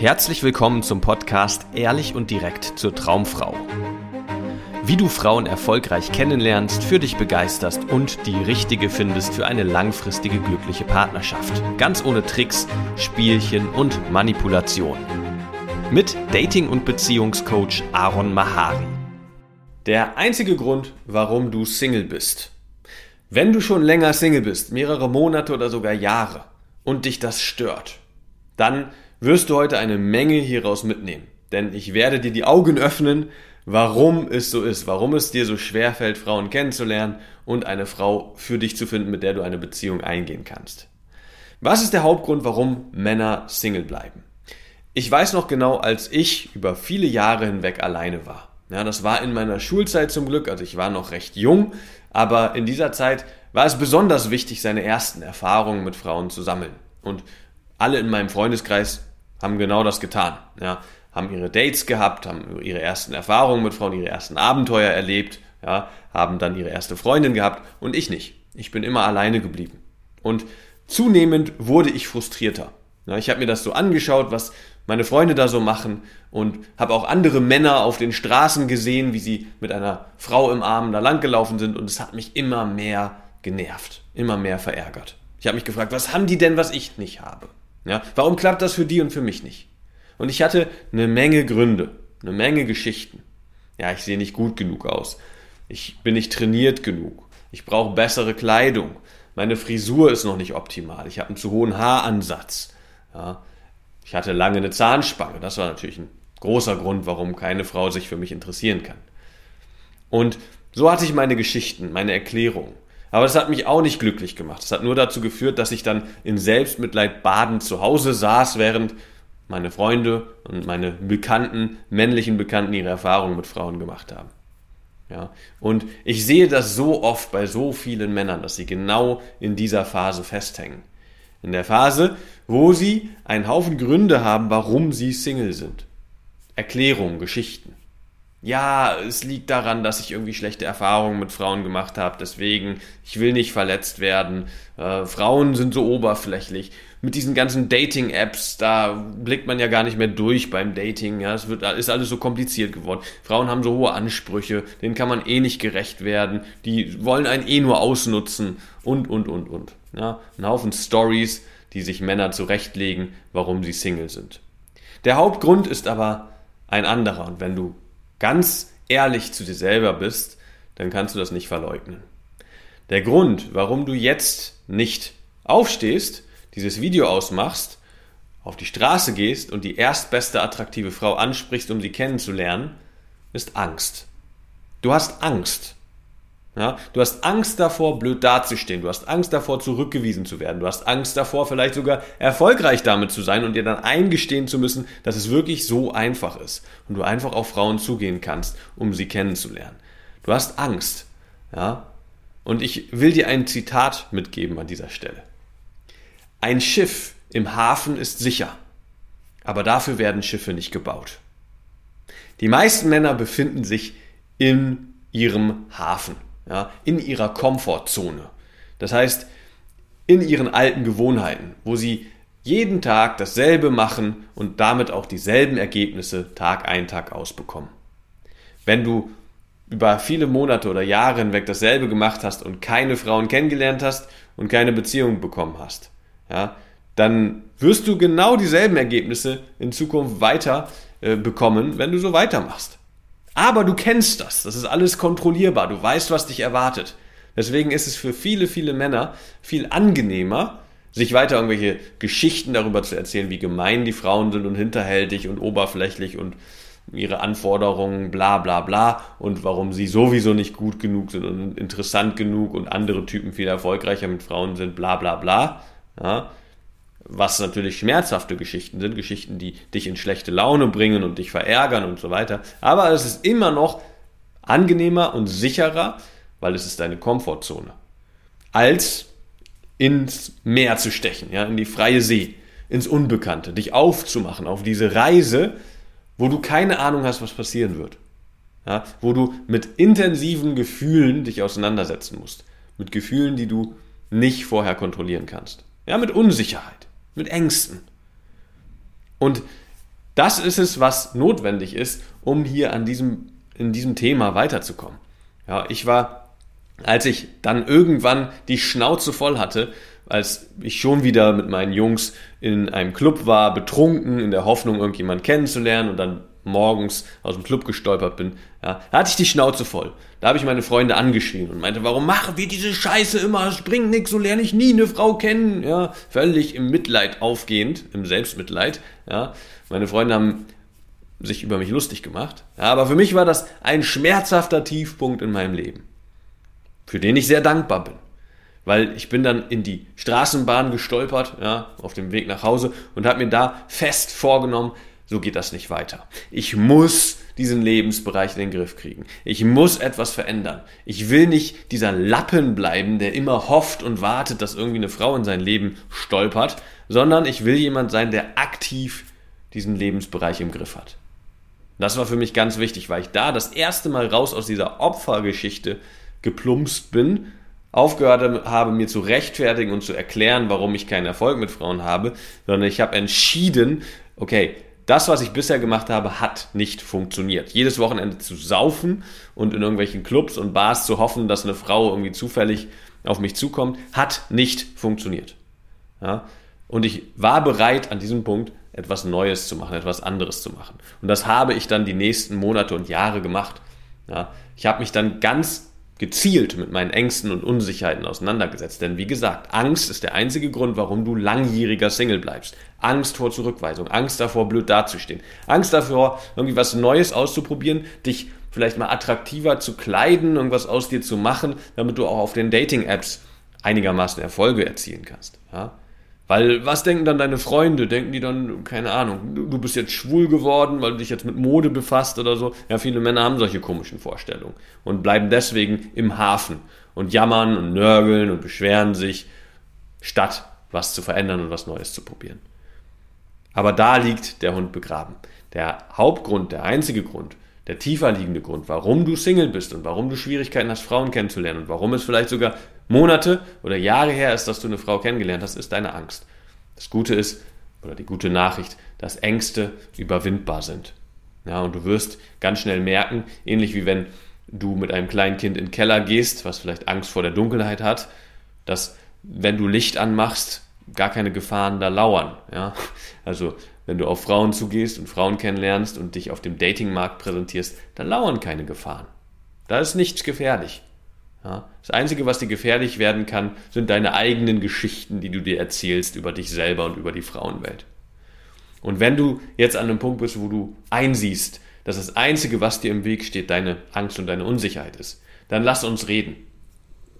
Herzlich willkommen zum Podcast Ehrlich und direkt zur Traumfrau. Wie du Frauen erfolgreich kennenlernst, für dich begeisterst und die richtige findest für eine langfristige glückliche Partnerschaft. Ganz ohne Tricks, Spielchen und Manipulation. Mit Dating- und Beziehungscoach Aaron Mahari. Der einzige Grund, warum du Single bist. Wenn du schon länger Single bist, mehrere Monate oder sogar Jahre, und dich das stört, dann wirst du heute eine Menge hieraus mitnehmen. Denn ich werde dir die Augen öffnen, warum es so ist, warum es dir so schwer fällt, Frauen kennenzulernen und eine Frau für dich zu finden, mit der du eine Beziehung eingehen kannst. Was ist der Hauptgrund, warum Männer Single bleiben? Ich weiß noch genau, als ich über viele Jahre hinweg alleine war. Ja, das war in meiner Schulzeit zum Glück, also ich war noch recht jung, aber in dieser Zeit war es besonders wichtig, seine ersten Erfahrungen mit Frauen zu sammeln. Und alle in meinem Freundeskreis haben genau das getan. Ja, haben ihre Dates gehabt, haben ihre ersten Erfahrungen mit Frauen, ihre ersten Abenteuer erlebt, ja, haben dann ihre erste Freundin gehabt und ich nicht. Ich bin immer alleine geblieben. Und zunehmend wurde ich frustrierter. Ja, ich habe mir das so angeschaut, was meine Freunde da so machen und habe auch andere Männer auf den Straßen gesehen, wie sie mit einer Frau im Arm da langgelaufen sind und es hat mich immer mehr genervt, immer mehr verärgert. Ich habe mich gefragt, was haben die denn, was ich nicht habe? Ja, warum klappt das für die und für mich nicht? Und ich hatte eine Menge Gründe, eine Menge Geschichten. Ja, ich sehe nicht gut genug aus. Ich bin nicht trainiert genug. Ich brauche bessere Kleidung. Meine Frisur ist noch nicht optimal. Ich habe einen zu hohen Haaransatz. Ja, ich hatte lange eine Zahnspange. Das war natürlich ein großer Grund, warum keine Frau sich für mich interessieren kann. Und so hatte ich meine Geschichten, meine Erklärungen. Aber das hat mich auch nicht glücklich gemacht. Es hat nur dazu geführt, dass ich dann in Selbstmitleid badend zu Hause saß, während meine Freunde und meine Bekannten, männlichen Bekannten, ihre Erfahrungen mit Frauen gemacht haben. Ja, und ich sehe das so oft bei so vielen Männern, dass sie genau in dieser Phase festhängen. In der Phase, wo sie einen Haufen Gründe haben, warum sie Single sind. Erklärungen, Geschichten ja, es liegt daran, dass ich irgendwie schlechte Erfahrungen mit Frauen gemacht habe, deswegen, ich will nicht verletzt werden. Äh, Frauen sind so oberflächlich. Mit diesen ganzen Dating-Apps, da blickt man ja gar nicht mehr durch beim Dating. Ja, es wird, ist alles so kompliziert geworden. Frauen haben so hohe Ansprüche, denen kann man eh nicht gerecht werden. Die wollen einen eh nur ausnutzen und, und, und, und. Ja, ein Haufen Stories, die sich Männer zurechtlegen, warum sie Single sind. Der Hauptgrund ist aber ein anderer. Und wenn du ganz ehrlich zu dir selber bist, dann kannst du das nicht verleugnen. Der Grund, warum du jetzt nicht aufstehst, dieses Video ausmachst, auf die Straße gehst und die erstbeste attraktive Frau ansprichst, um sie kennenzulernen, ist Angst. Du hast Angst. Ja, du hast Angst davor, blöd dazustehen. Du hast Angst davor, zurückgewiesen zu werden. Du hast Angst davor, vielleicht sogar erfolgreich damit zu sein und dir dann eingestehen zu müssen, dass es wirklich so einfach ist und du einfach auf Frauen zugehen kannst, um sie kennenzulernen. Du hast Angst. Ja, und ich will dir ein Zitat mitgeben an dieser Stelle. Ein Schiff im Hafen ist sicher, aber dafür werden Schiffe nicht gebaut. Die meisten Männer befinden sich in ihrem Hafen ja, in ihrer Komfortzone. Das heißt, in ihren alten Gewohnheiten, wo sie jeden Tag dasselbe machen und damit auch dieselben Ergebnisse Tag ein, Tag aus bekommen. Wenn du über viele Monate oder Jahre hinweg dasselbe gemacht hast und keine Frauen kennengelernt hast und keine Beziehung bekommen hast, ja, dann wirst du genau dieselben Ergebnisse in Zukunft weiter äh, bekommen, wenn du so weitermachst. Aber du kennst das. Das ist alles kontrollierbar. Du weißt, was dich erwartet. Deswegen ist es für viele, viele Männer viel angenehmer, sich weiter irgendwelche Geschichten darüber zu erzählen, wie gemein die Frauen sind und hinterhältig und oberflächlich und ihre Anforderungen, bla bla bla und warum sie sowieso nicht gut genug sind und interessant genug und andere Typen viel erfolgreicher mit Frauen sind, bla bla bla. Ja, was natürlich schmerzhafte Geschichten sind, Geschichten, die dich in schlechte Laune bringen und dich verärgern und so weiter. Aber es ist immer noch angenehmer und sicherer, weil es ist deine Komfortzone, als ins Meer zu stechen, ja, in die freie See, ins Unbekannte, dich aufzumachen auf diese Reise, wo du keine Ahnung hast, was passieren wird. Ja, wo du mit intensiven Gefühlen dich auseinandersetzen musst. Mit Gefühlen, die du nicht vorher kontrollieren kannst. Ja, mit Unsicherheit mit Ängsten. Und das ist es, was notwendig ist, um hier an diesem, in diesem Thema weiterzukommen. Ja, ich war, als ich dann irgendwann die Schnauze voll hatte, als ich schon wieder mit meinen Jungs in einem Club war, betrunken, in der Hoffnung, irgendjemanden kennenzulernen und dann morgens aus dem Club gestolpert bin, ja, da hatte ich die Schnauze voll. Da habe ich meine Freunde angeschrien und meinte, warum machen wir diese Scheiße immer? Es bringt nichts, so lerne ich nie eine Frau kennen. Ja, völlig im Mitleid aufgehend, im Selbstmitleid. Ja, meine Freunde haben sich über mich lustig gemacht. Ja, aber für mich war das ein schmerzhafter Tiefpunkt in meinem Leben, für den ich sehr dankbar bin. Weil ich bin dann in die Straßenbahn gestolpert, ja, auf dem Weg nach Hause und habe mir da fest vorgenommen, so geht das nicht weiter. Ich muss diesen Lebensbereich in den Griff kriegen. Ich muss etwas verändern. Ich will nicht dieser Lappen bleiben, der immer hofft und wartet, dass irgendwie eine Frau in sein Leben stolpert, sondern ich will jemand sein, der aktiv diesen Lebensbereich im Griff hat. Das war für mich ganz wichtig, weil ich da das erste Mal raus aus dieser Opfergeschichte geplumpst bin, aufgehört habe, mir zu rechtfertigen und zu erklären, warum ich keinen Erfolg mit Frauen habe, sondern ich habe entschieden, okay, das, was ich bisher gemacht habe, hat nicht funktioniert. Jedes Wochenende zu saufen und in irgendwelchen Clubs und Bars zu hoffen, dass eine Frau irgendwie zufällig auf mich zukommt, hat nicht funktioniert. Ja? Und ich war bereit, an diesem Punkt etwas Neues zu machen, etwas anderes zu machen. Und das habe ich dann die nächsten Monate und Jahre gemacht. Ja? Ich habe mich dann ganz gezielt mit meinen Ängsten und Unsicherheiten auseinandergesetzt. Denn wie gesagt, Angst ist der einzige Grund, warum du langjähriger Single bleibst. Angst vor Zurückweisung, Angst davor, blöd dazustehen, Angst davor, irgendwie was Neues auszuprobieren, dich vielleicht mal attraktiver zu kleiden, irgendwas aus dir zu machen, damit du auch auf den Dating-Apps einigermaßen Erfolge erzielen kannst. Ja? Weil was denken dann deine Freunde? Denken die dann, keine Ahnung, du, bist jetzt schwul geworden, weil du dich jetzt mit Mode befasst oder so? Ja, viele Männer haben solche komischen Vorstellungen und bleiben deswegen im Hafen und jammern und nörgeln und beschweren sich, statt was zu verändern und was Neues zu probieren. Aber da liegt der Hund begraben. Der Hauptgrund, der einzige Grund, der tiefer liegende Grund, warum du Single bist und warum du Schwierigkeiten hast, Frauen kennenzulernen und warum es vielleicht sogar Monate oder Jahre her ist, dass du eine Frau kennengelernt hast, ist deine Angst. Das Gute ist, oder die gute Nachricht, dass Ängste überwindbar sind. Ja, und du wirst ganz schnell merken, ähnlich wie wenn du mit einem kleinen Kind in den Keller gehst, was vielleicht Angst vor der Dunkelheit hat, dass wenn du Licht anmachst, gar keine Gefahren da lauern. Ja? Also wenn du auf Frauen zugehst und Frauen kennenlernst und dich auf dem Datingmarkt präsentierst, da lauern keine Gefahren. Da ist nichts gefährlich. Ja? Das Einzige, was dir gefährlich werden kann, sind deine eigenen Geschichten, die du dir erzählst über dich selber und über die Frauenwelt. Und wenn du jetzt an einem Punkt bist, wo du einsiehst, dass das Einzige, was dir im Weg steht, deine Angst und deine Unsicherheit ist, dann lass uns reden.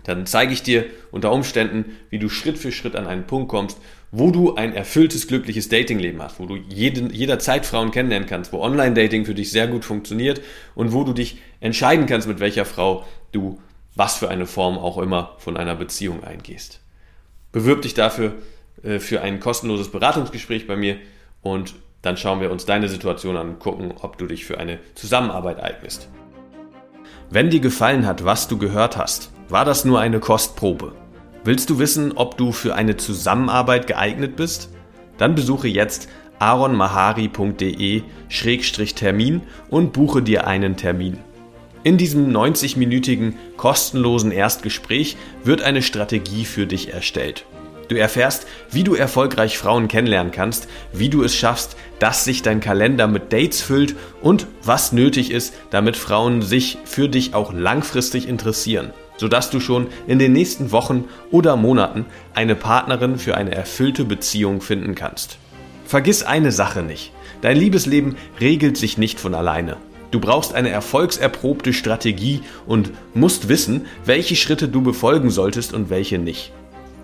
Dann zeige ich dir unter Umständen, wie du Schritt für Schritt an einen Punkt kommst, wo du ein erfülltes, glückliches Datingleben hast, wo du jeden, jederzeit Frauen kennenlernen kannst, wo Online-Dating für dich sehr gut funktioniert und wo du dich entscheiden kannst, mit welcher Frau du was für eine Form auch immer von einer Beziehung eingehst. Bewirb dich dafür äh, für ein kostenloses Beratungsgespräch bei mir und dann schauen wir uns deine Situation an und gucken, ob du dich für eine Zusammenarbeit eignest. Wenn dir gefallen hat, was du gehört hast, war das nur eine Kostprobe. Willst du wissen, ob du für eine Zusammenarbeit geeignet bist? Dann besuche jetzt aronmahari.de-termin und buche dir einen Termin. In diesem 90-minütigen kostenlosen Erstgespräch wird eine Strategie für dich erstellt. Du erfährst, wie du erfolgreich Frauen kennenlernen kannst, wie du es schaffst, dass sich dein Kalender mit Dates füllt und was nötig ist, damit Frauen sich für dich auch langfristig interessieren, sodass du schon in den nächsten Wochen oder Monaten eine Partnerin für eine erfüllte Beziehung finden kannst. Vergiss eine Sache nicht. Dein Liebesleben regelt sich nicht von alleine. Du brauchst eine erfolgserprobte Strategie und musst wissen, welche Schritte du befolgen solltest und welche nicht.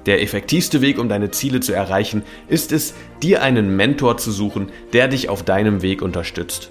Der effektivste Weg, um deine Ziele zu erreichen, ist es, dir einen Mentor zu suchen, der dich auf deinem Weg unterstützt.